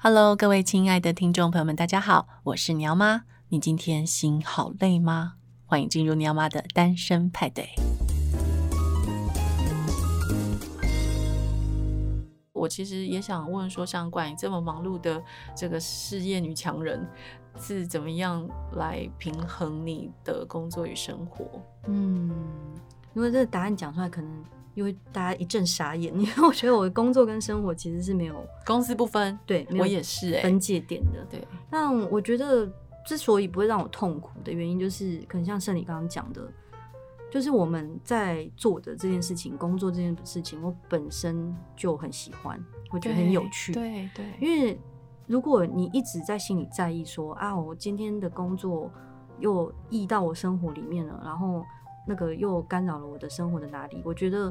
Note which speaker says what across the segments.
Speaker 1: Hello，各位亲爱的听众朋友们，大家好，我是鸟妈。你今天心好累吗？欢迎进入鸟妈的单身派对。我其实也想问说，像关于这么忙碌的这个事业女强人，是怎么样来平衡你的工作与生活？
Speaker 2: 嗯，因为这个答案讲出来可能。因为大家一阵傻眼，因为我觉得我的工作跟生活其实是没有
Speaker 1: 公私不分，
Speaker 2: 对，
Speaker 1: 我也是哎，
Speaker 2: 分界点的。
Speaker 1: 对，
Speaker 2: 但我觉得之所以不会让我痛苦的原因，就是可能像盛理刚刚讲的，就是我们在做的这件事情，工作这件事情，我本身就很喜欢，我觉得很有趣。
Speaker 1: 对对，
Speaker 2: 因为如果你一直在心里在意说啊，我今天的工作又溢到我生活里面了，然后。那个又干扰了我的生活的哪里？我觉得，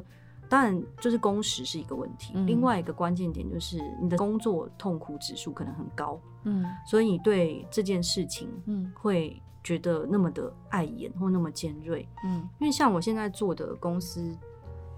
Speaker 2: 当然就是工时是一个问题。嗯、另外一个关键点就是你的工作痛苦指数可能很高，嗯，所以你对这件事情，嗯，会觉得那么的碍眼或那么尖锐，嗯，因为像我现在做的公司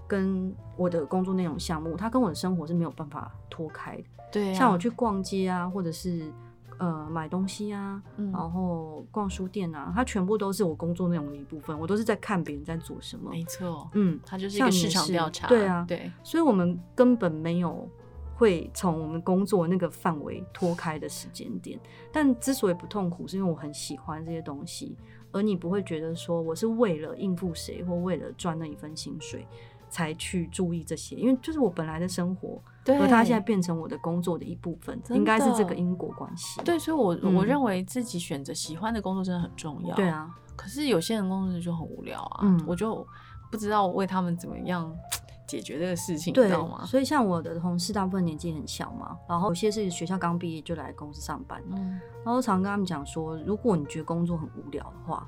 Speaker 2: 跟我的工作内容项目，它跟我的生活是没有办法脱开的。
Speaker 1: 对、啊，
Speaker 2: 像我去逛街啊，或者是。呃，买东西啊，嗯、然后逛书店啊，它全部都是我工作内容的一部分。我都是在看别人在做什么。
Speaker 1: 没错，
Speaker 2: 嗯，
Speaker 1: 它就是一个市场调查。
Speaker 2: 对啊，
Speaker 1: 对，
Speaker 2: 所以我们根本没有会从我们工作那个范围脱开的时间点。但之所以不痛苦，是因为我很喜欢这些东西，而你不会觉得说我是为了应付谁或为了赚那一份薪水才去注意这些，因为就是我本来的生活。对，而他现在变成我的工作的一部分，应该是这个因果关系。
Speaker 1: 对，所以我，我、嗯、我认为自己选择喜欢的工作真的很重要。
Speaker 2: 对啊，
Speaker 1: 可是有些人工作就很无聊啊，嗯、我就不知道为他们怎么样 解决这个事情，你知道吗？
Speaker 2: 所以，像我的同事，大部分年纪很小嘛，然后有些是学校刚毕业就来公司上班，嗯，然后常跟他们讲说，如果你觉得工作很无聊的话，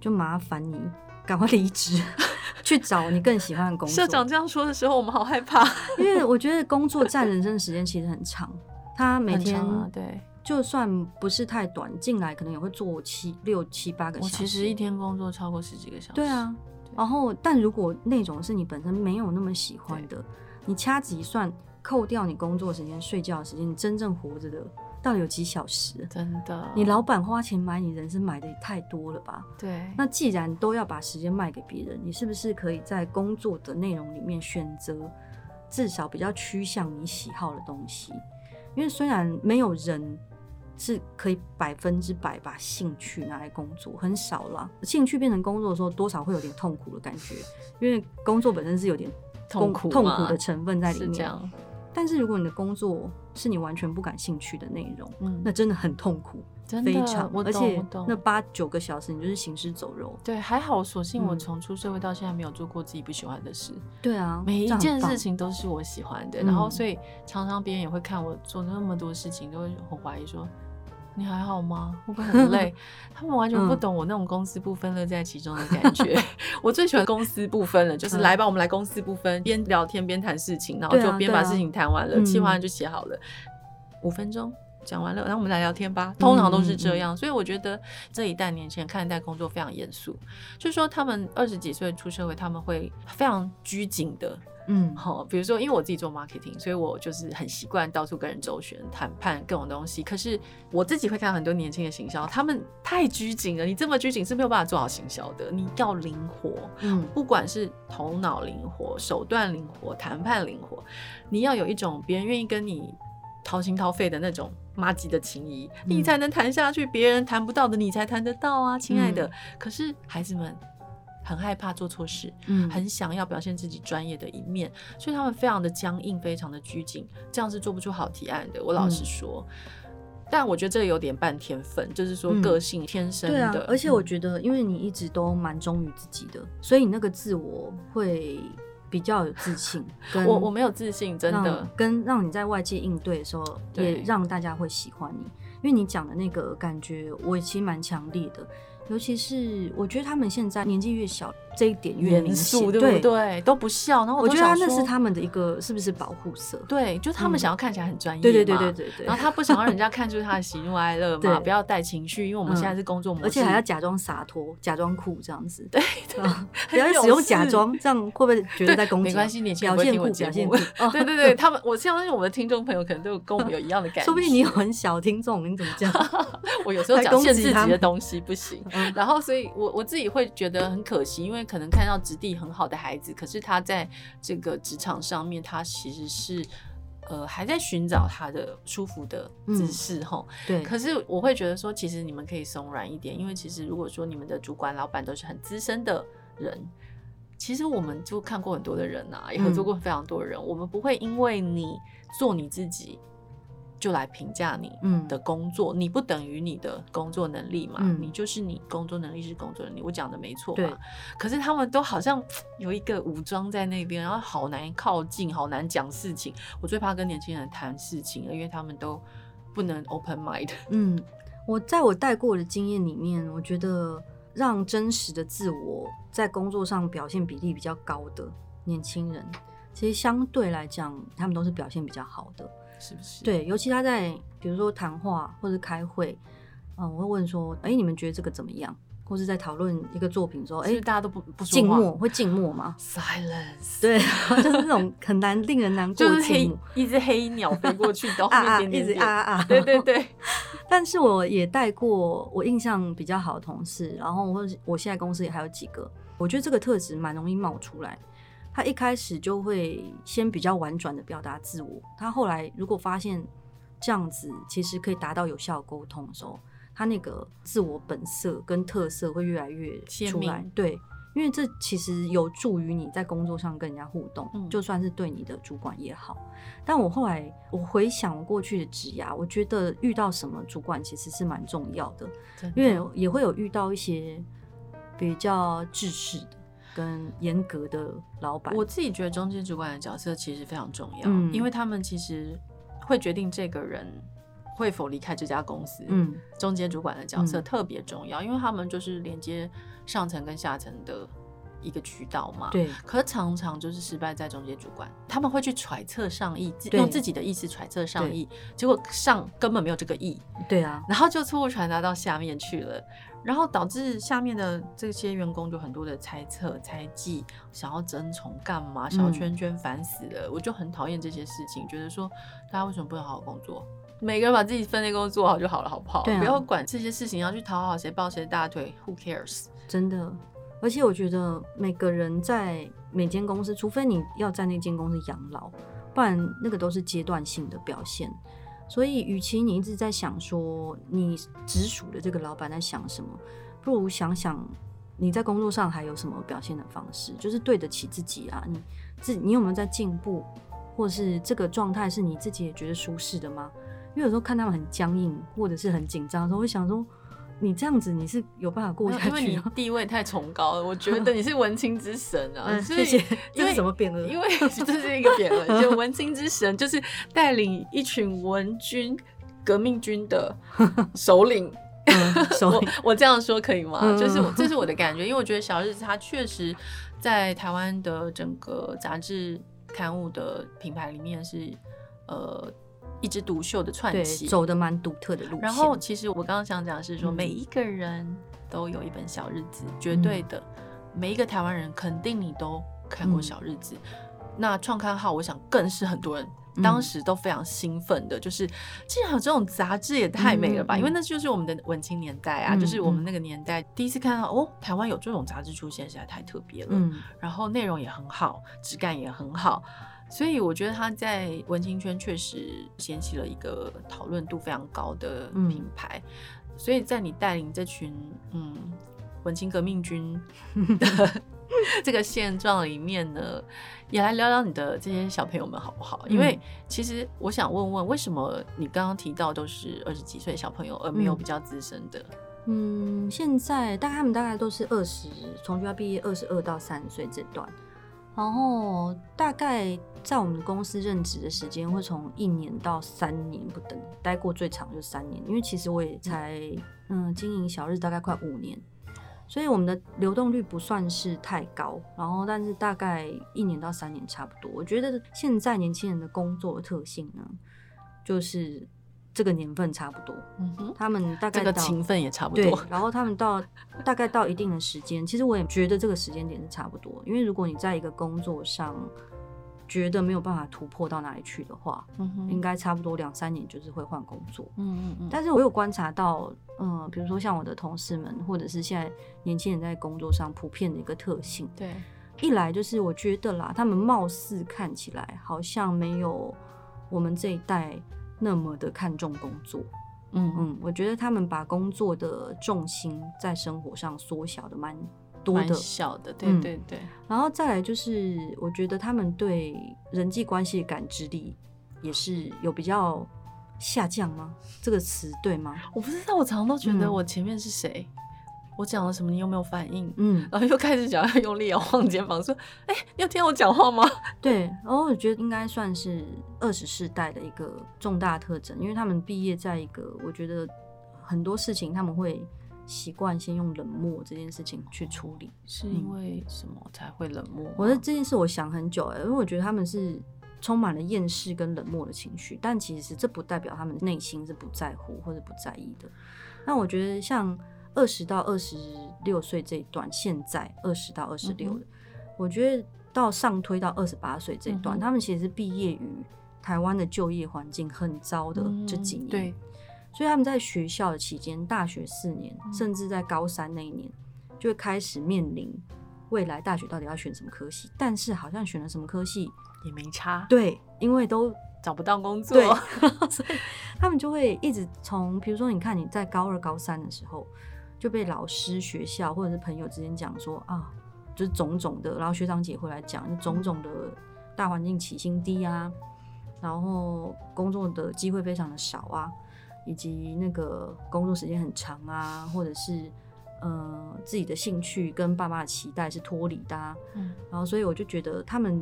Speaker 2: 就麻烦你赶快离职。去找你更喜欢的工作。
Speaker 1: 社长这样说的时候，我们好害怕，
Speaker 2: 因为我觉得工作占人生的时间其实很长。他每天
Speaker 1: 对，
Speaker 2: 就算不是太短，进来可能也会做七六七八个小时。
Speaker 1: 我其实一天工作超过十几个小时。
Speaker 2: 对啊，然后但如果那种是你本身没有那么喜欢的，你掐指一算，扣掉你工作时间、睡觉时间，你真正活着的。到底有几小时？
Speaker 1: 真的，
Speaker 2: 你老板花钱买你人生买的也太多了吧？
Speaker 1: 对。
Speaker 2: 那既然都要把时间卖给别人，你是不是可以在工作的内容里面选择至少比较趋向你喜好的东西？因为虽然没有人是可以百分之百把兴趣拿来工作，很少啦。兴趣变成工作的时候，多少会有点痛苦的感觉，因为工作本身是有点
Speaker 1: 痛苦
Speaker 2: 痛苦的成分在里面。但是如果你的工作是你完全不感兴趣的内容，嗯，那真的很痛苦，
Speaker 1: 真的
Speaker 2: 非常。而且。那八九个小时你就是行尸走肉。
Speaker 1: 对，还好，所幸我从出社会到现在没有做过自己不喜欢的事。
Speaker 2: 对啊，
Speaker 1: 每一件事情都是我喜欢的，然后所以常常别人也会看我做那么多事情，都会很怀疑说。你还好吗？会不会很累？他们完全不懂我那种公私不分乐在其中的感觉。嗯、我最喜欢公私不分了，就是来吧，我们来公私不分，边聊天边谈事情，然后就边把事情谈完了，计划案就写好了，五分钟讲完了，然后我们来聊天吧。通常都是这样，嗯、所以我觉得这一代年轻人看待工作非常严肃，就是说他们二十几岁出社会，他们会非常拘谨的。嗯，好，比如说，因为我自己做 marketing，所以我就是很习惯到处跟人周旋、谈判各种东西。可是我自己会看到很多年轻的行销，他们太拘谨了。你这么拘谨是没有办法做好行销的。你要灵活，嗯，不管是头脑灵活、手段灵活、谈判灵活，你要有一种别人愿意跟你掏心掏肺的那种妈吉的情谊，嗯、你才能谈下去。别人谈不到的，你才谈得到啊，亲爱的。嗯、可是孩子们。很害怕做错事，嗯，很想要表现自己专业的一面，所以他们非常的僵硬，非常的拘谨，这样是做不出好提案的。我老实说，嗯、但我觉得这有点半天分，就是说个性天生的。嗯、对啊，
Speaker 2: 而且我觉得，因为你一直都蛮忠于自己的，所以你那个自我会比较有自信。
Speaker 1: 我我没有自信，真的，
Speaker 2: 跟让你在外界应对的时候，也让大家会喜欢你，因为你讲的那个感觉，我其实蛮强烈的。尤其是我觉得他们现在年纪越小，这一点越明显，
Speaker 1: 对不对？都不笑。然后我，
Speaker 2: 我觉得那是他们的一个是不是保护色？
Speaker 1: 对，就他们想要看起来很专业嘛。
Speaker 2: 对对对对对对。
Speaker 1: 然后他不想让人家看出他的喜怒哀乐嘛，不要带情绪，因为我们现在是工作模式，
Speaker 2: 而且还要假装洒脱、假装酷这样子。
Speaker 1: 对，
Speaker 2: 不要使用假装，这样会不会觉得在攻击？
Speaker 1: 没关系，你
Speaker 2: 表现酷，表现酷。
Speaker 1: 对对对，他们我相信我们的听众朋友可能都有跟我们有一样的感觉。
Speaker 2: 说不定你有很小听众，你怎么讲？
Speaker 1: 我有时候讲限制级的东西不行，然后所以。我我自己会觉得很可惜，因为可能看到质地很好的孩子，可是他在这个职场上面，他其实是呃还在寻找他的舒服的姿势哈。对。可是我会觉得说，其实你们可以松软一点，因为其实如果说你们的主管、老板都是很资深的人，其实我们就看过很多的人啊，也合作过非常多的人，嗯、我们不会因为你做你自己。就来评价你的工作，嗯、你不等于你的工作能力嘛？嗯、你就是你工作能力是工作能力，我讲的没错嘛？对。可是他们都好像有一个武装在那边，然后好难靠近，好难讲事情。我最怕跟年轻人谈事情，因为他们都不能 open mind。嗯，
Speaker 2: 我在我带过的经验里面，我觉得让真实的自我在工作上表现比例比较高的年轻人，其实相对来讲，他们都是表现比较好的。
Speaker 1: 是不是？
Speaker 2: 对，尤其他在比如说谈话或者开会，嗯，我会问说，哎、欸，你们觉得这个怎么样？或是在讨论一个作品说，哎、欸，
Speaker 1: 大家都不不
Speaker 2: 静默，会静默吗
Speaker 1: ？Silence。
Speaker 2: 对，就是那种很难令人难过的静默，
Speaker 1: 一只黑鸟飞过去，都后面点点点
Speaker 2: 啊啊，啊，
Speaker 1: 对对对。
Speaker 2: 但是我也带过我印象比较好的同事，然后我我现在公司也还有几个，我觉得这个特质蛮容易冒出来。他一开始就会先比较婉转的表达自我，他后来如果发现这样子其实可以达到有效沟通的时候，他那个自我本色跟特色会越来越出来。对，因为这其实有助于你在工作上跟人家互动，嗯、就算是对你的主管也好。但我后来我回想过去的职涯，我觉得遇到什么主管其实是蛮重要的，的因为也会有遇到一些比较制式的。跟严格的老板，
Speaker 1: 我自己觉得中间主管的角色其实非常重要，嗯，因为他们其实会决定这个人会否离开这家公司。嗯，中间主管的角色特别重要，嗯，因为他们就是连接上层跟下层的一个渠道嘛。对，可是常常就是失败在中间主管，他们会去揣测上意，用自己的意思揣测上意，结果上根本没有这个意。对啊，然后就错误传达到下面去了。然后导致下面的这些员工就很多的猜测、猜忌，想要争宠干嘛？小圈圈烦死了！嗯、我就很讨厌这些事情，觉得说大家为什么不能好好工作？每个人把自己分内工作做好就好了，好不好？啊、不要管这些事情，要去讨好谁抱谁大腿？Who cares？
Speaker 2: 真的，而且我觉得每个人在每间公司，除非你要在那间公司养老，不然那个都是阶段性的表现。所以，与其你一直在想说你直属的这个老板在想什么，不如想想你在工作上还有什么表现的方式，就是对得起自己啊。你自你有没有在进步，或是这个状态是你自己也觉得舒适的吗？因为有时候看他们很僵硬或者是很紧张的时候，会想说。你这样子你是有办法过下去？因为
Speaker 1: 你地位太崇高了，我觉得 你是文青之神啊！
Speaker 2: 嗯、谢谢。因为什么辩论？
Speaker 1: 因为 这是一个辩论，就文青之神就是带领一群文军、革命军的首领。首领，我我这样说可以吗？嗯、就是这是我的感觉，因为我觉得小日子他确实在台湾的整个杂志刊物的品牌里面是呃。一枝独秀的传奇，
Speaker 2: 走的蛮独特的路线。
Speaker 1: 然后，其实我刚刚想讲的是说，每一个人都有一本小日子，嗯、绝对的，每一个台湾人肯定你都看过小日子。嗯、那创刊号，我想更是很多人当时都非常兴奋的，嗯、就是竟然有这种杂志也太美了吧！嗯、因为那就是我们的文青年代啊，嗯、就是我们那个年代第一次看到哦，台湾有这种杂志出现，实在太特别了。嗯、然后内容也很好，质感也很好。所以我觉得他在文青圈确实掀起了一个讨论度非常高的品牌。嗯、所以在你带领这群嗯文青革命军 的这个现状里面呢，也来聊聊你的这些小朋友们好不好？因为其实我想问问，为什么你刚刚提到都是二十几岁小朋友，而没有比较资深的？
Speaker 2: 嗯，现在大概他们大概都是二十，从学校毕业二十二到三十岁这段。然后大概在我们公司任职的时间会从一年到三年不等，待过最长就三年。因为其实我也才嗯经营小日大概快五年，所以我们的流动率不算是太高，然后但是大概一年到三年差不多。我觉得现在年轻人的工作的特性呢，就是这个年份差不多，嗯哼，他们大概
Speaker 1: 这个勤奋也差不多，
Speaker 2: 对，然后他们到大概到一定的时间，其实我也觉得这个时间点是差不多，因为如果你在一个工作上。觉得没有办法突破到哪里去的话，嗯哼，应该差不多两三年就是会换工作。嗯嗯嗯。但是我有观察到，嗯、呃，比如说像我的同事们，或者是现在年轻人在工作上普遍的一个特性。
Speaker 1: 对。
Speaker 2: 一来就是我觉得啦，他们貌似看起来好像没有我们这一代那么的看重工作。嗯嗯。我觉得他们把工作的重心在生活上缩小的蛮。多的
Speaker 1: 小的，对对对、嗯，
Speaker 2: 然后再来就是，我觉得他们对人际关系的感知力也是有比较下降吗？这个词对吗？
Speaker 1: 我不知道，我常常都觉得我前面是谁，嗯、我讲了什么，你有没有反应？嗯，然后又开始讲，要用力摇晃肩膀，说：“哎、欸，你有听我讲话吗？”
Speaker 2: 对，然后我觉得应该算是二十世代的一个重大特征，因为他们毕业在一个，我觉得很多事情他们会。习惯先用冷漠这件事情去处理，
Speaker 1: 是因为什么才会冷漠？
Speaker 2: 我的这件事我想很久哎，因为我觉得他们是充满了厌世跟冷漠的情绪，但其实这不代表他们内心是不在乎或者不在意的。那我觉得像二十到二十六岁这一段，现在二十到二十六的，我觉得到上推到二十八岁这一段，嗯、他们其实是毕业于台湾的就业环境很糟的这几年。嗯、对。所以他们在学校的期间，大学四年，甚至在高三那一年，就会开始面临未来大学到底要选什么科系。但是好像选了什么科系
Speaker 1: 也没差，
Speaker 2: 对，因为都
Speaker 1: 找不到工作，
Speaker 2: 所以他们就会一直从，比如说你看你在高二、高三的时候，就被老师、学校或者是朋友之间讲说啊，就是种种的，然后学长姐会来讲，就种种的大环境起薪低啊，然后工作的机会非常的少啊。以及那个工作时间很长啊，或者是呃自己的兴趣跟爸妈的期待是脱离的啊，嗯，然后所以我就觉得他们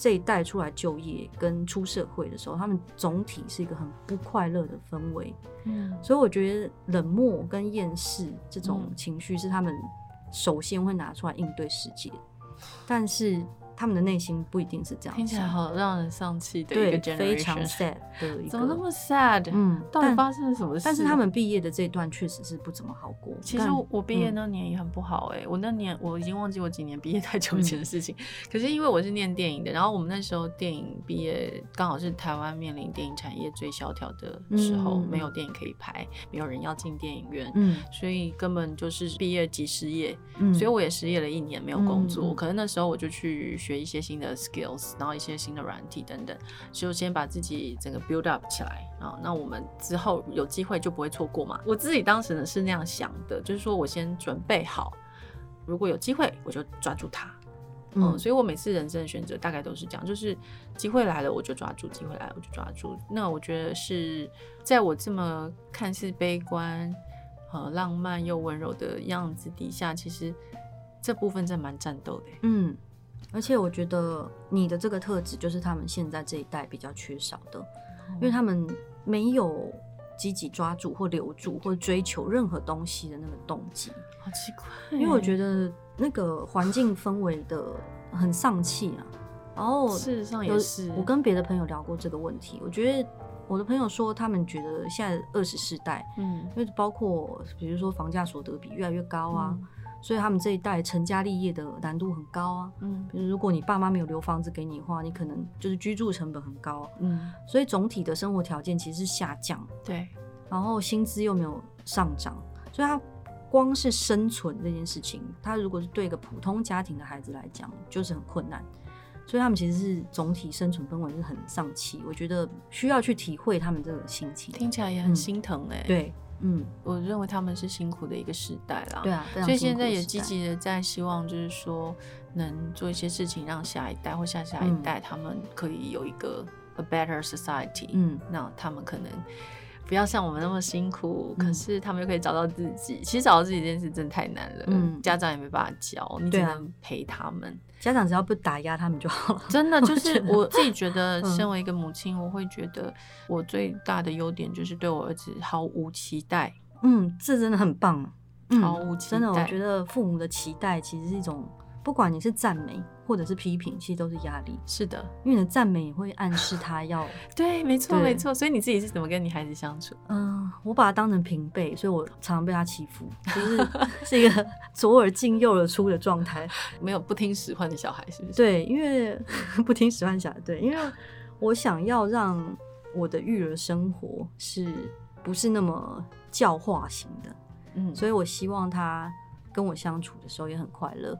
Speaker 2: 这一代出来就业跟出社会的时候，他们总体是一个很不快乐的氛围，嗯，所以我觉得冷漠跟厌世这种情绪是他们首先会拿出来应对世界，但是。他们的内心不一定是这样，
Speaker 1: 听起来好让人丧气的一个 generation，
Speaker 2: 非常 sad 的一个，
Speaker 1: 怎么那么 sad？嗯，到底发生了什么事？
Speaker 2: 但是他们毕业的这一段确实是不怎么好过。
Speaker 1: 其实我毕业那年也很不好哎、欸，嗯、我那年我已经忘记我几年毕业太久以前的事情。嗯、可是因为我是念电影的，然后我们那时候电影毕业刚好是台湾面临电影产业最萧条的时候，嗯、没有电影可以拍，没有人要进电影院，嗯，所以根本就是毕业即失业，嗯，所以我也失业了一年没有工作。嗯、可能那时候我就去学一些新的。skills，然后一些新的软体等等，就先把自己整个 build up 起来啊。那我们之后有机会就不会错过嘛。我自己当时呢是那样想的，就是说我先准备好，如果有机会我就抓住它。嗯，嗯，所以我每次人生的选择大概都是这样，就是机会来了我就抓住，机会来了我就抓住。那我觉得是在我这么看似悲观、呃浪漫又温柔的样子底下，其实这部分真的蛮战斗的。嗯。
Speaker 2: 而且我觉得你的这个特质就是他们现在这一代比较缺少的，因为他们没有积极抓住或留住或追求任何东西的那个动机。
Speaker 1: 好奇怪，
Speaker 2: 因为我觉得那个环境氛围的很丧气啊。然后
Speaker 1: 事实上也是，
Speaker 2: 我跟别的朋友聊过这个问题，我觉得我的朋友说他们觉得现在二十世代，嗯，因为包括比如说房价所得比越来越高啊。嗯所以他们这一代成家立业的难度很高啊，嗯，比如如果你爸妈没有留房子给你的话，你可能就是居住成本很高，嗯，所以总体的生活条件其实是下降，
Speaker 1: 对，
Speaker 2: 然后薪资又没有上涨，所以他光是生存这件事情，他如果是对一个普通家庭的孩子来讲，就是很困难，所以他们其实是总体生存氛围是很丧气，我觉得需要去体会他们这个心情，
Speaker 1: 听起来也很心疼哎、欸，
Speaker 2: 对。嗯，
Speaker 1: 我认为他们是辛苦的一个时代啦。
Speaker 2: 对啊，
Speaker 1: 所以现在也积极的在希望，就是说能做一些事情，让下一代或下下一代他们可以有一个 a better society。嗯，那他们可能不要像我们那么辛苦，嗯、可是他们又可以找到自己。其实找到自己这件事真的太难了，嗯，家长也没办法教，你只能陪他们。
Speaker 2: 家长只要不打压他们就好了。
Speaker 1: 真的，就是我自己觉得，身为一个母亲，嗯、我会觉得我最大的优点就是对我儿子毫无期待。
Speaker 2: 嗯，这真的很棒。
Speaker 1: 毫无期待。
Speaker 2: 真的，我觉得父母的期待其实是一种。不管你是赞美或者是批评，其实都是压力。
Speaker 1: 是的，
Speaker 2: 因为你的赞美也会暗示他要
Speaker 1: 对，没错没错。所以你自己是怎么跟你孩子相处？
Speaker 2: 嗯，我把他当成平辈，所以我常常被他欺负，就是 是一个左耳进右耳出的状态，
Speaker 1: 没有不听使唤的小孩，是不是？
Speaker 2: 对，因为不听使唤小孩，对，因为我想要让我的育儿生活是不是那么教化型的？嗯，所以我希望他跟我相处的时候也很快乐。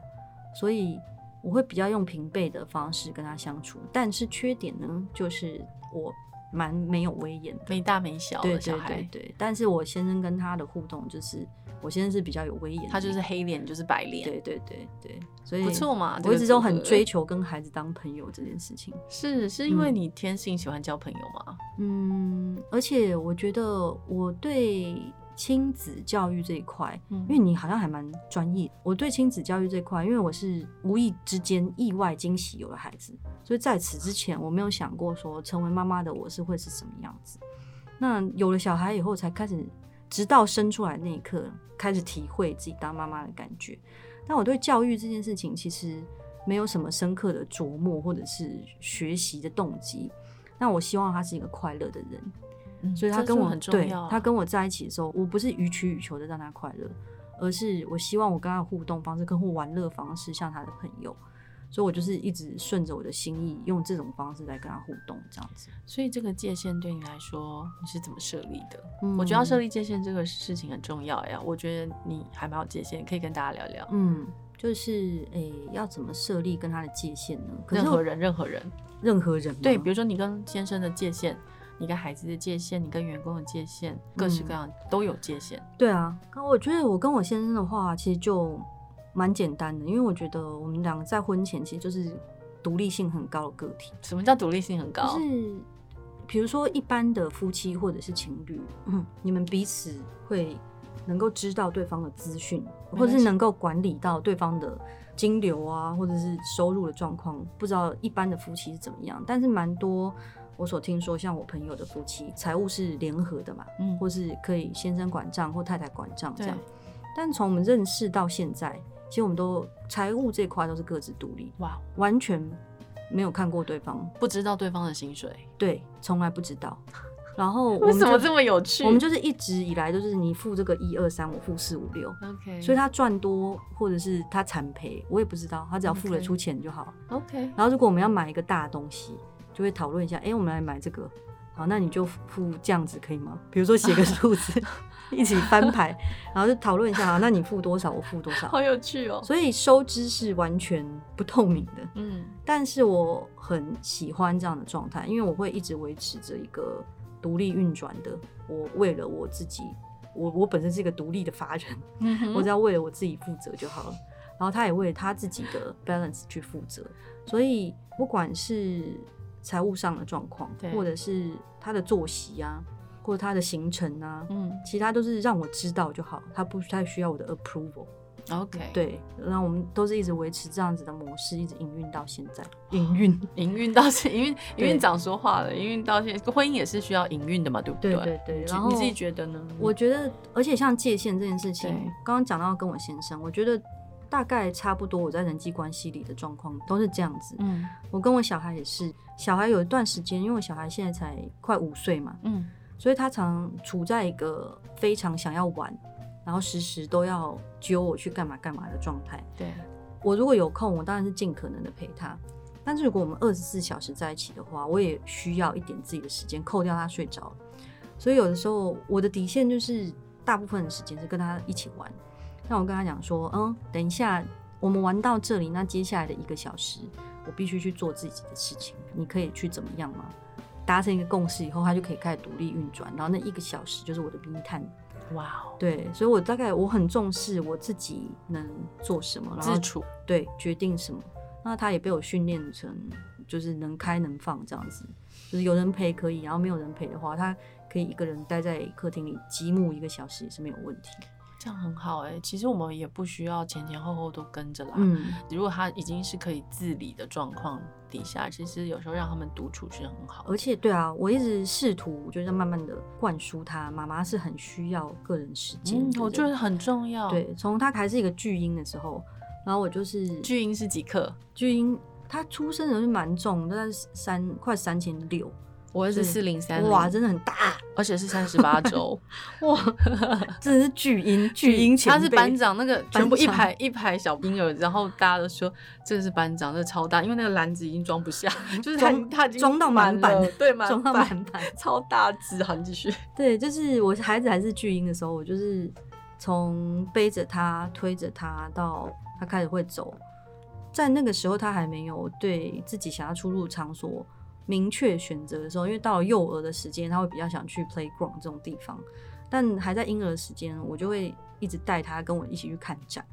Speaker 2: 所以我会比较用平辈的方式跟他相处，但是缺点呢，就是我蛮没有威严的，
Speaker 1: 没大没小的小孩。
Speaker 2: 对对对对，但是我先生跟他的互动就是，我先生是比较有威严，
Speaker 1: 他就是黑脸就是白脸。
Speaker 2: 对对对对，所以
Speaker 1: 不错嘛。
Speaker 2: 我一直都很追求跟孩子当朋友这件事情。
Speaker 1: 是是因为你天性喜欢交朋友吗？
Speaker 2: 嗯，而且我觉得我对。亲子教育这一块，因为你好像还蛮专业。我对亲子教育这一块，因为我是无意之间意外惊喜有了孩子，所以在此之前我没有想过说成为妈妈的我是会是什么样子。那有了小孩以后，才开始，直到生出来那一刻，开始体会自己当妈妈的感觉。但我对教育这件事情其实没有什么深刻的琢磨或者是学习的动机。那我希望他是一个快乐的人。所以他跟我很重要，对，他跟我在一起的时候，我不是予取予求的让他快乐，而是我希望我跟他的互动方式，跟我玩乐方式像他的朋友，所以我就是一直顺着我的心意，用这种方式来跟他互动，这样子。
Speaker 1: 所以这个界限对你来说，你是怎么设立的？嗯，我觉得要设立界限这个事情很重要呀。我觉得你还蛮有界限，可以跟大家聊聊。
Speaker 2: 嗯，就是诶、欸，要怎么设立跟他的界限呢？
Speaker 1: 任何人，任何人，
Speaker 2: 任何人，
Speaker 1: 对，比如说你跟先生的界限。你跟孩子的界限，你跟员工的界限，各式各样都有界限。
Speaker 2: 嗯、对啊，我觉得我跟我先生的话，其实就蛮简单的，因为我觉得我们两个在婚前其实就是独立性很高的个体。
Speaker 1: 什么叫独立性很高？
Speaker 2: 就是比如说一般的夫妻或者是情侣，嗯，你们彼此会能够知道对方的资讯，或者是能够管理到对方的金流啊，或者是收入的状况。不知道一般的夫妻是怎么样，但是蛮多。我所听说，像我朋友的夫妻，财务是联合的嘛，嗯，或是可以先生管账或太太管账这样。但从我们认识到现在，其实我们都财务这块都是各自独立，哇，完全没有看过对方，
Speaker 1: 不知道对方的薪水，
Speaker 2: 对，从来不知道。然后我们
Speaker 1: 为什么这么有趣？
Speaker 2: 我们就是一直以来都是你付这个一二三，我付四五六，OK。所以他赚多或者是他惨赔，我也不知道，他只要付得出钱就好
Speaker 1: ，OK。
Speaker 2: 然后如果我们要买一个大东西。就会讨论一下，哎、欸，我们来买这个，好，那你就付这样子可以吗？比如说写个数字，一起翻牌，然后就讨论一下，好，那你付多少，我付多少，
Speaker 1: 好有趣哦。
Speaker 2: 所以收支是完全不透明的，嗯，但是我很喜欢这样的状态，因为我会一直维持着一个独立运转的。我为了我自己，我我本身是一个独立的法人，嗯、我只要为了我自己负责就好了。然后他也为了他自己的 balance 去负责，所以不管是财务上的状况，或者是他的作息啊，或者他的行程啊，嗯，其他都是让我知道就好，他不太需要我的 approval。
Speaker 1: OK，
Speaker 2: 对，然后我们都是一直维持这样子的模式，一直营运到现在，营运
Speaker 1: 营运到现，营运营运长说话了，营运到现在，婚姻也是需要营运的嘛，对不对？
Speaker 2: 对对对。然后
Speaker 1: 你自己觉得呢？
Speaker 2: 我觉得，而且像界限这件事情，刚刚讲到跟我先生，我觉得。大概差不多，我在人际关系里的状况都是这样子。嗯，我跟我小孩也是，小孩有一段时间，因为我小孩现在才快五岁嘛，嗯，所以他常处在一个非常想要玩，然后时时都要揪我去干嘛干嘛的状态。
Speaker 1: 对，
Speaker 2: 我如果有空，我当然是尽可能的陪他。但是如果我们二十四小时在一起的话，我也需要一点自己的时间，扣掉他睡着。所以有的时候我的底线就是大部分的时间是跟他一起玩。那我跟他讲说，嗯，等一下我们玩到这里，那接下来的一个小时，我必须去做自己的事情。你可以去怎么样吗？达成一个共识以后，他就可以开始独立运转。然后那一个小时就是我的冰探。哇 Wow，对，所以我大概我很重视我自己能做什么，然后
Speaker 1: 自处，
Speaker 2: 对，决定什么。那他也被我训练成就是能开能放这样子，就是有人陪可以，然后没有人陪的话，他可以一个人待在客厅里积木一个小时也是没有问题。
Speaker 1: 这样很好哎、欸。其实我们也不需要前前后后都跟着啦。
Speaker 2: 嗯，
Speaker 1: 如果他已经是可以自理的状况底下，其实有时候让他们独处是很好。
Speaker 2: 而且，对啊，我一直试图就是慢慢的灌输他，妈妈是很需要个人时间、嗯。
Speaker 1: 我觉得很重要。
Speaker 2: 对，从他还是一个巨婴的时候，然后我就是
Speaker 1: 巨婴是几克？
Speaker 2: 巨婴他出生的时候是蛮重，大概三快三千六。
Speaker 1: 我也是四零三，
Speaker 2: 哇，真的很大，
Speaker 1: 而且是三十八周，哇，
Speaker 2: 真的是巨婴，巨婴前辈。
Speaker 1: 他是班长，那个全部一排一排小婴儿，然后大家都说这个是班长，这个超大，因为那个篮子已经装不下，就是他他已经
Speaker 2: 装到满版，
Speaker 1: 对，满
Speaker 2: 装到满版，
Speaker 1: 超大只。好，你继续。
Speaker 2: 对，就是我孩子还是巨婴的时候，我就是从背着他、推着他到他开始会走，在那个时候他还没有对自己想要出入场所明确选择的时候，因为到了幼儿的时间，他会比较想去 playground 这种地方，但还在婴儿的时间，我就会一直带他跟我一起去看展。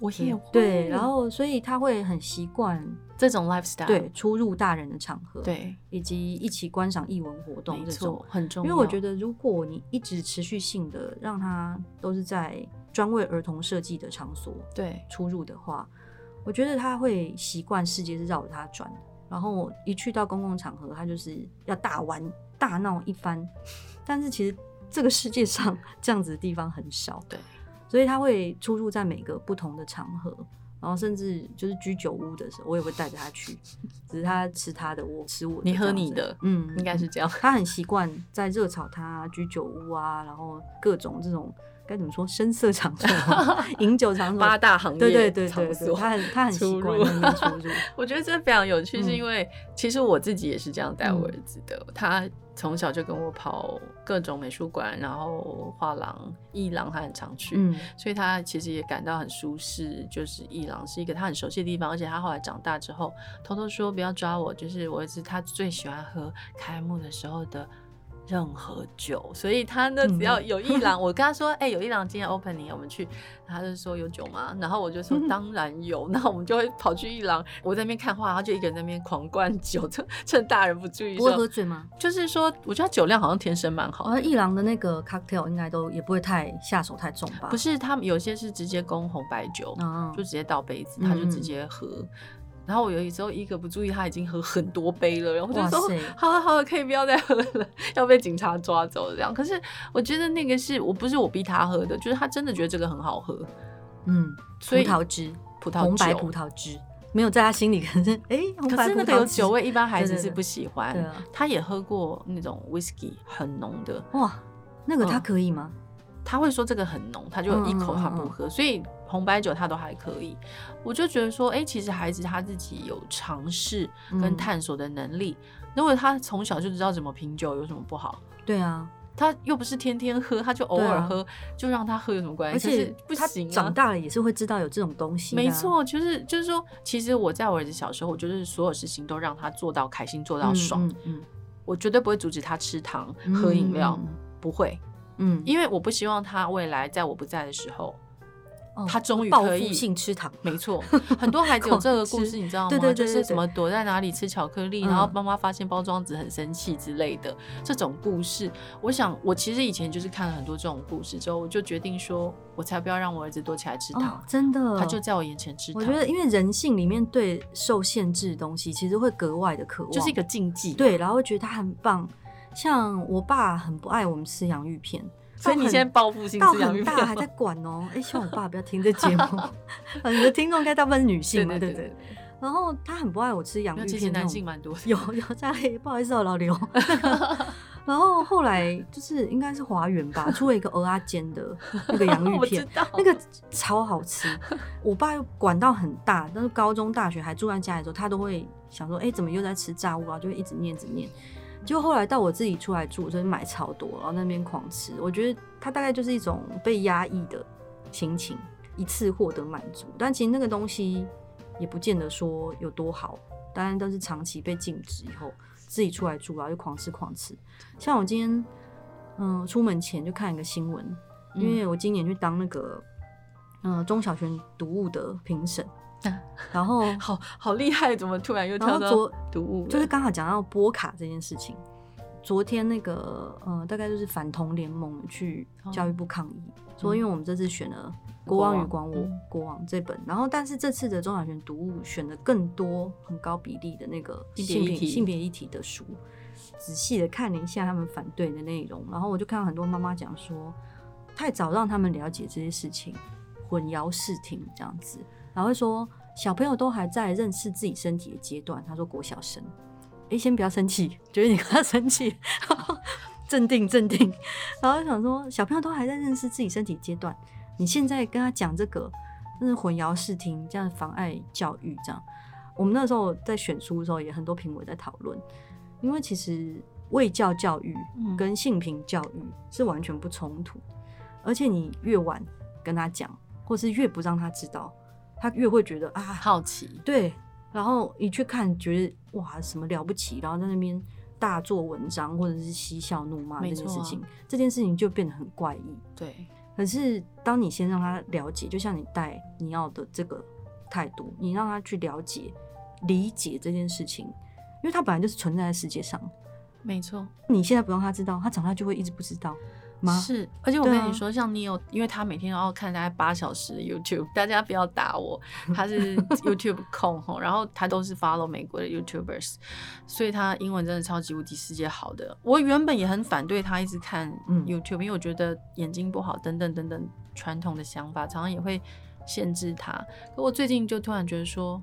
Speaker 1: 我也会。
Speaker 2: 对，然后所以他会很习惯
Speaker 1: 这种 lifestyle，
Speaker 2: 对，出入大人的场合，
Speaker 1: 对，
Speaker 2: 以及一起观赏艺文活动这种
Speaker 1: 很重要。
Speaker 2: 因为我觉得，如果你一直持续性的让他都是在专为儿童设计的场所
Speaker 1: 对
Speaker 2: 出入的话，我觉得他会习惯世界是绕着他转。然后一去到公共场合，他就是要大玩大闹一番。但是其实这个世界上这样子的地方很少，
Speaker 1: 对，
Speaker 2: 所以他会出入在每个不同的场合，然后甚至就是居酒屋的时候，我也会带着他去。只是他吃他的，我吃我的，
Speaker 1: 你喝你的，
Speaker 2: 嗯，
Speaker 1: 应该是这样。
Speaker 2: 他很习惯在热炒摊、居酒屋啊，然后各种这种。该怎么说？深色场所、饮酒场所、
Speaker 1: 八大行
Speaker 2: 业，对对对他很他很出入。
Speaker 1: 我觉得这非常有趣，是因为其实我自己也是这样带我儿子的。
Speaker 2: 嗯、
Speaker 1: 他从小就跟我跑各种美术馆，然后画廊、艺廊，他很常去，嗯、所以他其实也感到很舒适。就是艺廊是一个他很熟悉的地方，而且他后来长大之后，偷偷说不要抓我，就是我儿子他最喜欢喝开幕的时候的。任何酒，所以他呢，只要有一郎，嗯、我跟他说，哎、欸，有一郎今天 opening，我们去。他就说有酒吗？然后我就说当然有。那、嗯、我们就会跑去一郎，我在那边看画，他就一个人在那边狂灌酒，趁趁大人不注意。
Speaker 2: 不会喝醉吗？
Speaker 1: 就是说，我觉得他酒量好像天生蛮好。
Speaker 2: 而一郎的那个 cocktail 应该都也不会太下手太重吧？
Speaker 1: 不是，他们有些是直接供红白酒，嗯、就直接倒杯子，他就直接喝。嗯然后我有时候一个不注意，他已经喝很多杯了，然后我就说：“好了好了，可以不要再喝了，要被警察抓走这样。”可是我觉得那个是我不是我逼他喝的，就是他真的觉得这个很好喝。
Speaker 2: 嗯，所以葡萄汁、葡萄红白葡萄汁没有在他心里，可是哎，
Speaker 1: 可是那个有酒味，一般孩子是不喜欢。对，他也喝过那种 whisky 很浓的，
Speaker 2: 哇，那个他可以吗？
Speaker 1: 他会说这个很浓，他就一口他不喝，所以。红白酒他都还可以，我就觉得说，哎、欸，其实孩子他自己有尝试跟探索的能力。如果、嗯、他从小就知道怎么品酒，有什么不好？
Speaker 2: 对啊，
Speaker 1: 他又不是天天喝，他就偶尔喝，啊、就让他喝有什么关系？而且不行、啊，
Speaker 2: 长大了也是会知道有这种东西、啊。
Speaker 1: 没错，就是就是说，其实我在我儿子小时候，我就是所有事情都让他做到开心，做到爽。嗯，嗯，嗯，我绝对不会阻止他吃糖、喝饮料，嗯、不会。嗯，因为我不希望他未来在我不在的时候。他终于可以
Speaker 2: 性吃糖，
Speaker 1: 没错，很多孩子有这个故事，你知道吗？对对对，就是什么躲在哪里吃巧克力，然后妈妈发现包装纸很生气之类的这种故事。我想，我其实以前就是看了很多这种故事之后，我就决定说，我才不要让我儿子躲起来吃糖。
Speaker 2: 真的，
Speaker 1: 他就在我眼前吃糖。
Speaker 2: 我觉得，因为人性里面对受限制的东西，其实会格外的渴望，
Speaker 1: 就是一个禁忌。
Speaker 2: 对，然后会觉得他很棒。像我爸很不爱我们吃洋芋片。
Speaker 1: 所以你现在报复性吃洋芋片，
Speaker 2: 大还在管哦、喔。哎、欸，希望我爸不要听这节目。你的听众应该大部分是女性嘛，对不对，对？然后他很不爱我吃洋芋片，其实
Speaker 1: 男性蛮多。
Speaker 2: 有有在，不好意思哦、喔，老刘。然后后来就是应该是华园吧，出了一个鹅阿煎的那个洋芋片，那个超好吃。我爸又管到很大，但是高中、大学还住在家里的时候，他都会想说，哎、欸，怎么又在吃炸物啊？就会一直念、一直念。就后来到我自己出来住，所以买超多，然后那边狂吃。我觉得它大概就是一种被压抑的心情，一次获得满足。但其实那个东西也不见得说有多好，当然都是长期被禁止以后，自己出来住，然后就狂吃狂吃。像我今天，嗯、呃，出门前就看一个新闻，因为我今年去当那个，嗯、呃，中小学读物的评审。然后 好
Speaker 1: 好厉害，怎么突然又跳到读物？
Speaker 2: 就是刚好讲到波卡这件事情。昨天那个呃，大概就是反同联盟去教育部抗议，哦、说因为我们这次选了《国王与广我国王》这本，然后但是这次的中小学读物选了更多很高比例的那个性别性别议题的书，仔细的看了一下他们反对的内容，然后我就看到很多妈妈讲说，太早让他们了解这些事情，混淆视听这样子，然后说小朋友都还在认识自己身体的阶段，他说国小生。哎，先不要生气，觉得你跟他生气，镇定镇定。然后想说，小朋友都还在认识自己身体阶段，你现在跟他讲这个，真是混淆视听，这样妨碍教育。这样，我们那时候在选书的时候，也很多评委在讨论，因为其实卫教教育跟性平教育是完全不冲突，而且你越晚跟他讲，或是越不让他知道，他越会觉得啊
Speaker 1: 好奇，
Speaker 2: 对。然后一去看，觉得哇，什么了不起，然后在那边大做文章，或者是嬉笑怒骂这件事情，这件事情就变得很怪异。
Speaker 1: 对。
Speaker 2: 可是当你先让他了解，就像你带你要的这个态度，你让他去了解、理解这件事情，因为他本来就是存在在世界上。
Speaker 1: 没错。你
Speaker 2: 现在不让他知道，他长大就会一直不知道。
Speaker 1: 是，而且我跟你说，啊、像你有，因为他每天都要看大概八小时的 YouTube，大家不要打我，他是 YouTube 控吼，然后他都是 follow 美国的 YouTubers，所以他英文真的超级无敌世界好的。我原本也很反对他一直看 YouTube，、嗯、因为我觉得眼睛不好等等等等传统的想法，常常也会限制他。可我最近就突然觉得说，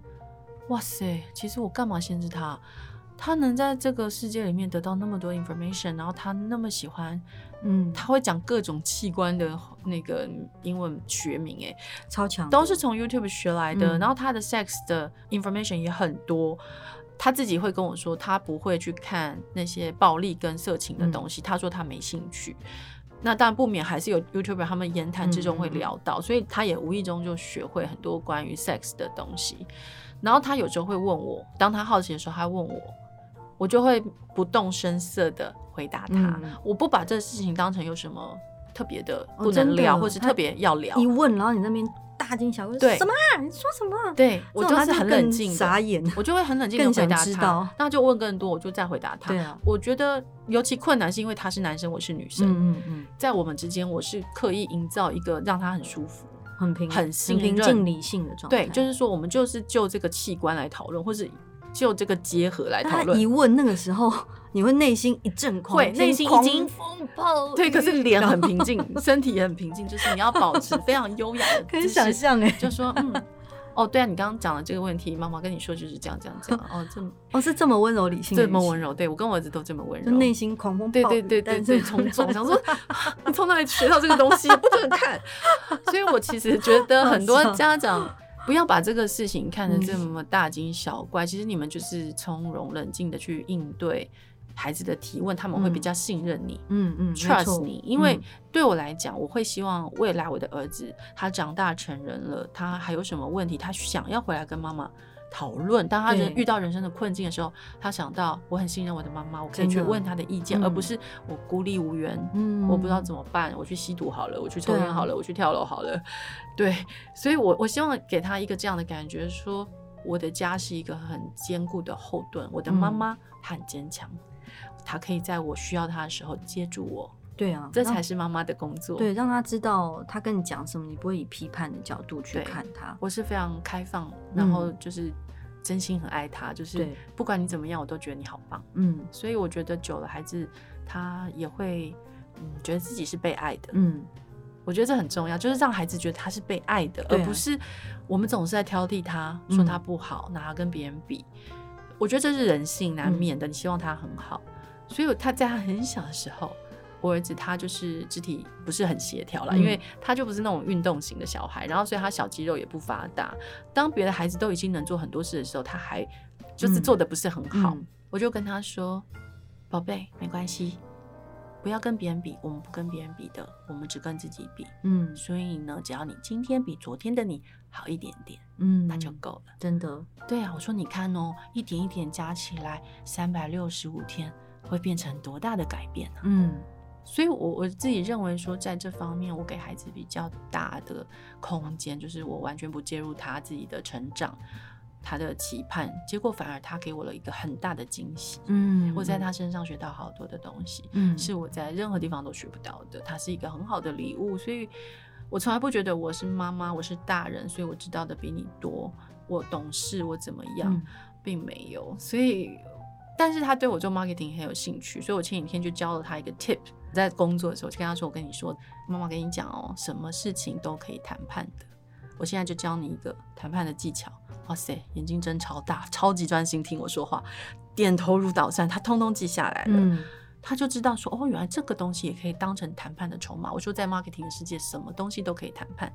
Speaker 1: 哇塞，其实我干嘛限制他？他能在这个世界里面得到那么多 information，然后他那么喜欢。嗯，他会讲各种器官的那个英文学名，哎，
Speaker 2: 超强，
Speaker 1: 都是从 YouTube 学来的。嗯、然后他的 sex 的 information 也很多，他自己会跟我说，他不会去看那些暴力跟色情的东西，嗯、他说他没兴趣。那当然不免还是有 YouTuber 他们言谈之中会聊到，嗯、所以他也无意中就学会很多关于 sex 的东西。然后他有时候会问我，当他好奇的时候，他问我。我就会不动声色的回答他，嗯、我不把这事情当成有什么特别的不能聊，哦、或是特别要聊。
Speaker 2: 一问，然后你那边大惊小怪，对什么啊？你说什么？
Speaker 1: 对我就是很冷静，
Speaker 2: 傻眼，
Speaker 1: 我就会很冷静的回答他。那就问更多，我就再回答他。对啊，我觉得尤其困难是因为他是男生，我是女生。嗯嗯嗯，在我们之间，我是刻意营造一个让他很舒服、
Speaker 2: 很平、
Speaker 1: 很平
Speaker 2: 静、理性的状态。
Speaker 1: 对，就是说，我们就是就这个器官来讨论，或是。就这个结合来讨论。
Speaker 2: 一问那个时候，你会内心一阵狂，
Speaker 1: 会内心已经风暴。对，可是脸很平静，身体也很平静，就是你要保持非常优雅的。
Speaker 2: 可以想象哎，
Speaker 1: 就说嗯，哦，对啊，你刚刚讲的这个问题，妈妈跟你说就是这样这样讲。哦，这么
Speaker 2: 哦是这么温柔理性，
Speaker 1: 这么温柔。对我跟我儿子都这么温柔，
Speaker 2: 内心狂风暴雨。
Speaker 1: 对对对对对，冲撞，想说你从哪里学到这个东西？不准看。所以我其实觉得很多家长。不要把这个事情看得这么大惊小怪，嗯、其实你们就是从容冷静的去应对孩子的提问，他们会比较信任你，嗯嗯，trust 你。因为对我来讲，我会希望未来我的儿子他长大成人了，他还有什么问题，他想要回来跟妈妈。讨论，当他人遇到人生的困境的时候，他想到我很信任我的妈妈，我可以去问他的意见，嗯、而不是我孤立无援，嗯、我不知道怎么办，我去吸毒好了，我去抽烟好了，啊、我去跳楼好了，对，所以我我希望给他一个这样的感觉，说我的家是一个很坚固的后盾，我的妈妈很坚强，她、嗯、可以在我需要她的时候接住我。
Speaker 2: 对啊，
Speaker 1: 这才是妈妈的工作。
Speaker 2: 对，让他知道他跟你讲什么，你不会以批判的角度去看他。
Speaker 1: 我是非常开放，然后就是真心很爱他，嗯、就是不管你怎么样，我都觉得你好棒。嗯，所以我觉得久了，孩子他也会嗯觉得自己是被爱的。嗯，我觉得这很重要，就是让孩子觉得他是被爱的，啊、而不是我们总是在挑剔他，说他不好，嗯、拿他跟别人比。我觉得这是人性难免的，嗯、你希望他很好，所以他在他很小的时候。我儿子他就是肢体不是很协调了，嗯、因为他就不是那种运动型的小孩，然后所以他小肌肉也不发达。当别的孩子都已经能做很多事的时候，他还就是做的不是很好。嗯嗯、我就跟他说：“宝贝，没关系，不要跟别人比，我们不跟别人比的，我们只跟自己比。嗯，所以呢，只要你今天比昨天的你好一点点，嗯，那就够了。
Speaker 2: 真的，
Speaker 1: 对啊，我说你看哦，一点一点加起来，三百六十五天会变成多大的改变呢？嗯。”所以，我我自己认为说，在这方面，我给孩子比较大的空间，就是我完全不介入他自己的成长。他的期盼，结果反而他给我了一个很大的惊喜。
Speaker 2: 嗯，
Speaker 1: 我在他身上学到好多的东西，
Speaker 2: 嗯，
Speaker 1: 是我在任何地方都学不到的。他是一个很好的礼物，所以我从来不觉得我是妈妈，我是大人，所以我知道的比你多，我懂事，我怎么样，
Speaker 2: 嗯、并
Speaker 1: 没有。所以，但是他对我做 marketing 很有兴趣，所以我前几天就教了他一个 tip，在工作的时候就跟他说：“我跟你说，妈妈跟你讲哦，什么事情都可以谈判的。我现在就教你一个谈判的技巧。”哇塞，眼睛睁超大，超级专心听我说话，点头如捣蒜，他通通记下来了。嗯，他就知道说，哦，原来这个东西也可以当成谈判的筹码。我说，在 marketing 的世界，什么东西都可以谈判，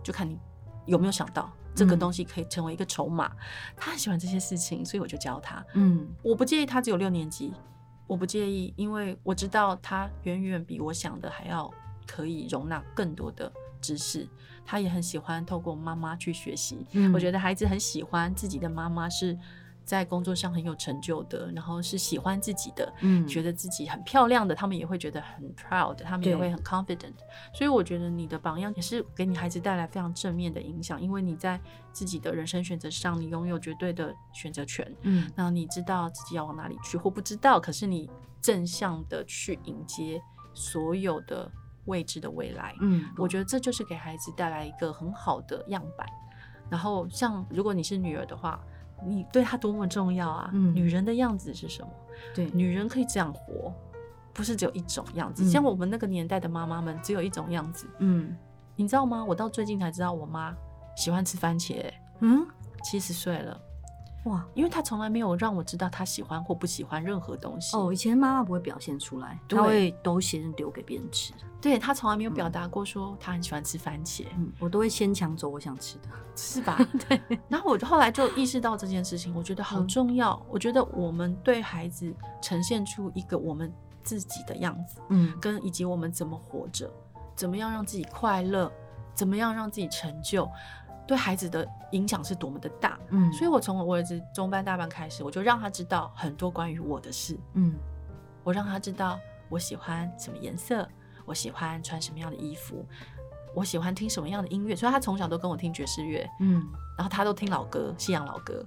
Speaker 1: 就看你有没有想到这个东西可以成为一个筹码。嗯，他很喜欢这些事情，所以我就教他。嗯，我不介意他只有六年级，我不介意，因为我知道他远远比我想的还要可以容纳更多的知识，他也很喜欢透过妈妈去学习。嗯，我觉得孩子很喜欢自己的妈妈是在工作上很有成就的，然后是喜欢自己的，嗯，觉得自己很漂亮的，他们也会觉得很 proud，他们也会很 confident。所以我觉得你的榜样也是给你孩子带来非常正面的影响，因为你在自己的人生选择上，你拥有绝对的选择权。嗯，那你知道自己要往哪里去，或不知道，可是你正向的去迎接所有的。未知的未来，嗯，我觉得这就是给孩子带来一个很好的样板。然后，像如果你是女儿的话，你对她多么重要啊！嗯，女人的样子是什么？对，女人可以这样活，不是只有一种样子。嗯，像我们那个年代的妈妈们，只有一种样子。嗯，你知道吗？我到最近才知道，我妈喜欢吃番茄。嗯，七十岁了。哇，因为他从来没有让我知道他喜欢或不喜欢任何东西。哦，
Speaker 2: 以前妈妈不会表现出来，他会都先留给别人吃。
Speaker 1: 对，他从来没有表达过说他很喜欢吃番茄，
Speaker 2: 嗯，我都会先抢走我想吃的，
Speaker 1: 是吧？对。然后我后来就意识到这件事情，我觉得好重要。嗯，我觉得我们对孩子呈现出一个我们自己的样子，嗯，跟以及我们怎么活着，怎么样让自己快乐，怎么样让自己成就。对孩子的影响是多么的大，嗯，所以我从我儿子中班大班开始，我就让他知道很多关于我的事，嗯，我让他知道我喜欢什么颜色，我喜欢穿什么样的衣服，我喜欢听什么样的音乐，所以他从小都跟我听爵士乐，嗯，然后他都听老歌，西洋老歌。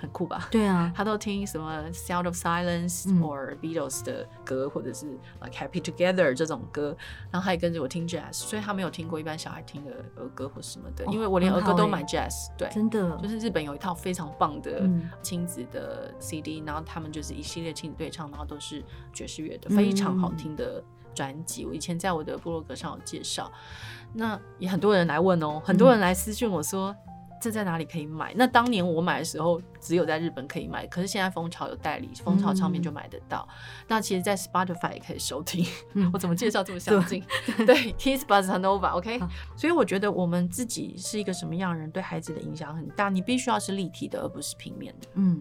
Speaker 1: 很酷吧？
Speaker 2: 对啊，
Speaker 1: 他都听什么《Sound of Silence》或 Beatles 的歌，或者是 Like Happy Together 这种歌，然后他也跟着我听 Jazz，所以他没有听过一般小孩听的儿歌或什么的，因为我连儿歌都买 Jazz，对，
Speaker 2: 真的，
Speaker 1: 就是日本有一套非常棒的亲子的 CD，然后他们就是一系列亲子对唱，然后都是爵士乐的，非常好听的专辑。我以前在我的部落格上有介绍，那也很多人来问哦，很多人来私讯我说。这在哪里可以买？那当年我买的时候，只有在日本可以买，可是现在蜂巢有代理，蜂巢唱片就买得到。嗯、那其实，在 Spotify 也可以收听。嗯、我怎么介绍这么详尽？对，k i s s Bossa Nova，OK。好所以我觉得我们自己是一个什么样的人，对孩子的影响很大。你必须要是立体的，而不是平面的。
Speaker 2: 嗯，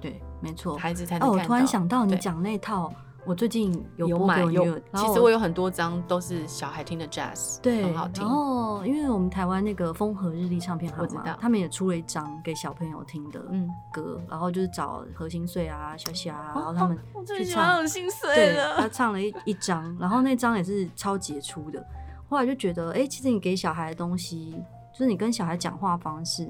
Speaker 2: 对，没错，
Speaker 1: 孩子才能。哦，
Speaker 2: 我突然想到你讲那套。我最近有，有买有，
Speaker 1: 其实我有很多张都是小孩听的 jazz，
Speaker 2: 对，
Speaker 1: 很好听。
Speaker 2: 然后因为我们台湾那个风和日丽唱片行，嘛他们也出了一张给小朋友听的歌，嗯、然后就是找何心碎啊、小霞啊，然后他们去唱。我最喜欢
Speaker 1: 何心碎了。
Speaker 2: 对，他唱了一一张，然后那张也是超杰出的。后来就觉得，哎、欸，其实你给小孩的东西，就是你跟小孩讲话方式，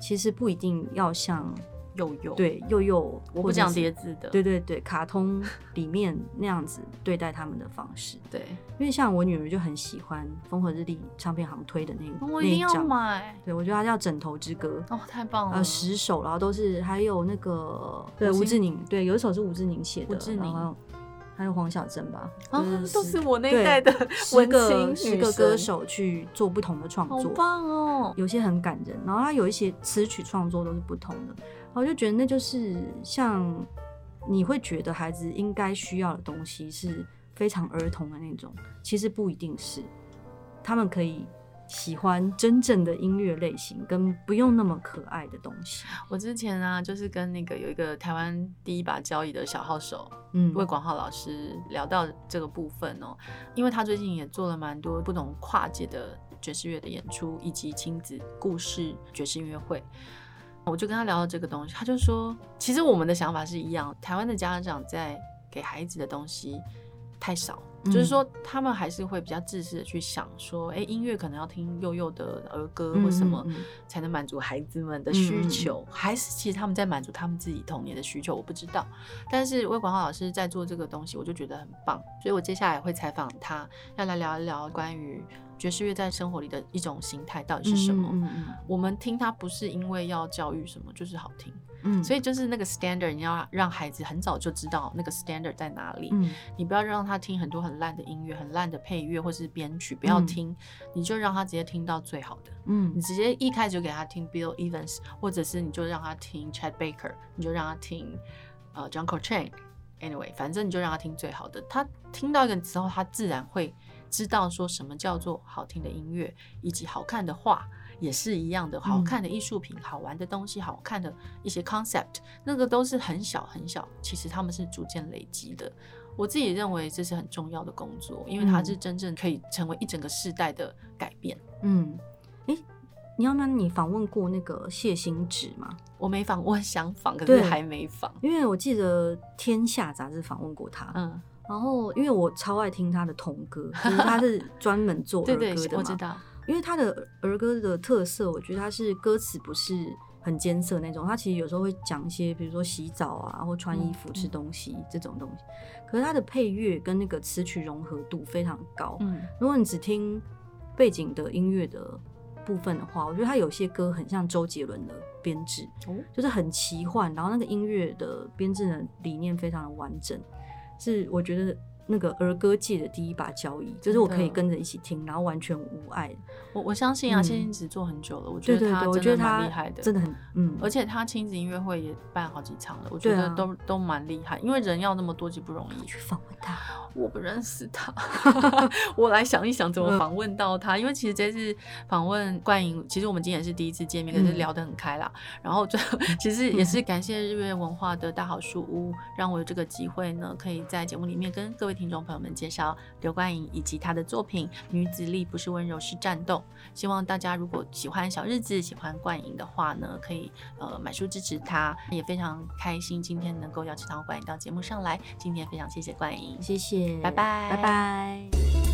Speaker 2: 其实不一定要像。
Speaker 1: 幼幼
Speaker 2: 对幼幼，
Speaker 1: 我不讲叠字的。
Speaker 2: 对对对，卡通里面那样子对待他们的方式。
Speaker 1: 对，
Speaker 2: 因为像我女儿就很喜欢风和日丽唱片行推的那个，
Speaker 1: 我一定要买。
Speaker 2: 对，我觉得它叫《枕头之歌》
Speaker 1: 哦，太棒了。
Speaker 2: 呃，十首，然后都是还有那个对吴志宁，对，有一首是吴志宁写的，
Speaker 1: 吴志宁，
Speaker 2: 还有黄小珍吧，
Speaker 1: 啊，都是我那一代的
Speaker 2: 十个十个歌手去做不同的创作，
Speaker 1: 好棒哦。
Speaker 2: 有些很感人，然后他有一些词曲创作都是不同的。我就觉得那就是像你会觉得孩子应该需要的东西是非常儿童的那种，其实不一定是，他们可以喜欢真正的音乐类型，跟不用那么可爱的东西。
Speaker 1: 我之前啊，就是跟那个有一个台湾第一把交椅的小号手，嗯，魏广浩老师聊到这个部分哦，因为他最近也做了蛮多不同跨界的爵士乐的演出，以及亲子故事爵士音乐会。我就跟他聊到这个东西，他就说，其实我们的想法是一样。台湾的家长在给孩子的东西太少，就是说他们还是会比较自私的去想说，哎、欸，音乐可能要听幼幼的儿歌或什么才能满足孩子们的需求，还是其实他们在满足他们自己童年的需求，我不知道。但是魏广浩老师在做这个东西，我就觉得很棒，所以我接下来会采访他，要来聊一聊关于。爵士乐在生活里的一种形态到底是什么？嗯嗯嗯、我们听它不是因为要教育什么，就是好听。嗯，所以就是那个 standard，你要让孩子很早就知道那个 standard 在哪里。嗯，你不要让他听很多很烂的音乐、很烂的配乐或是编曲，不要听，嗯、你就让他直接听到最好的。嗯，你直接一开始就给他听 Bill Evans，或者是你就让他听 Chad Baker，你就让他听呃 John Coltrane。Anyway，反正你就让他听最好的。他听到一个之后，他自然会。知道说什么叫做好听的音乐，以及好看的画也是一样的，好看的艺术品、嗯、好玩的东西、好看的一些 concept，那个都是很小很小，其实他们是逐渐累积的。我自己认为这是很重要的工作，因为它是真正可以成为一整个世代的改变。嗯，诶，你要不要？
Speaker 2: 你访问过那个谢欣植吗？
Speaker 1: 我没访，我很想访，可是还没访，
Speaker 2: 因为我记得《天下》杂志访问过他。嗯。然后，因为我超爱听他的童歌，就是他是 专门做儿歌的嘛。对对，我知道。因为他的儿歌的特色，我觉得他是歌词不是很艰涩那种，他其实有时候会讲一些，比如说洗澡啊，或穿衣服、吃东西、嗯、这种东西。可是他的配乐跟那个词曲融合度非常高。嗯。如果你只听背景的音乐的部分的话，我觉得他有些歌很像周杰伦的编制，哦、就是很奇幻，然后那个音乐的编制的理念非常的完整。是我觉得那个儿歌界的第一把交椅，就是我可以跟着一起听，然后完全无碍。
Speaker 1: 我我相信啊，谢欣子做很久了，我觉得他真的蛮厉害的，
Speaker 2: 真的很嗯。
Speaker 1: 而且他亲子音乐会也办好几场了，我觉得都都蛮厉害。因为人要那么多就不容易。
Speaker 2: 去访问他，
Speaker 1: 我不认识他，我来想一想怎么访问到他。因为其实这次访问冠莹，其实我们今天是第一次见面，可是聊得很开啦。然后最后 其实也是感谢日月文化的大好书屋，让我有这个机会呢，可以在节目里面跟各位听众朋友们介绍刘冠莹以及她的作品《女子力不是温柔是战斗》。希望大家如果喜欢小日子、喜欢冠莹的话呢，可以呃买书支持她。也非常开心今天能够邀请到冠莹到节目上来。今天非常谢谢冠莹，
Speaker 2: 谢谢，
Speaker 1: 拜拜，
Speaker 2: 拜拜。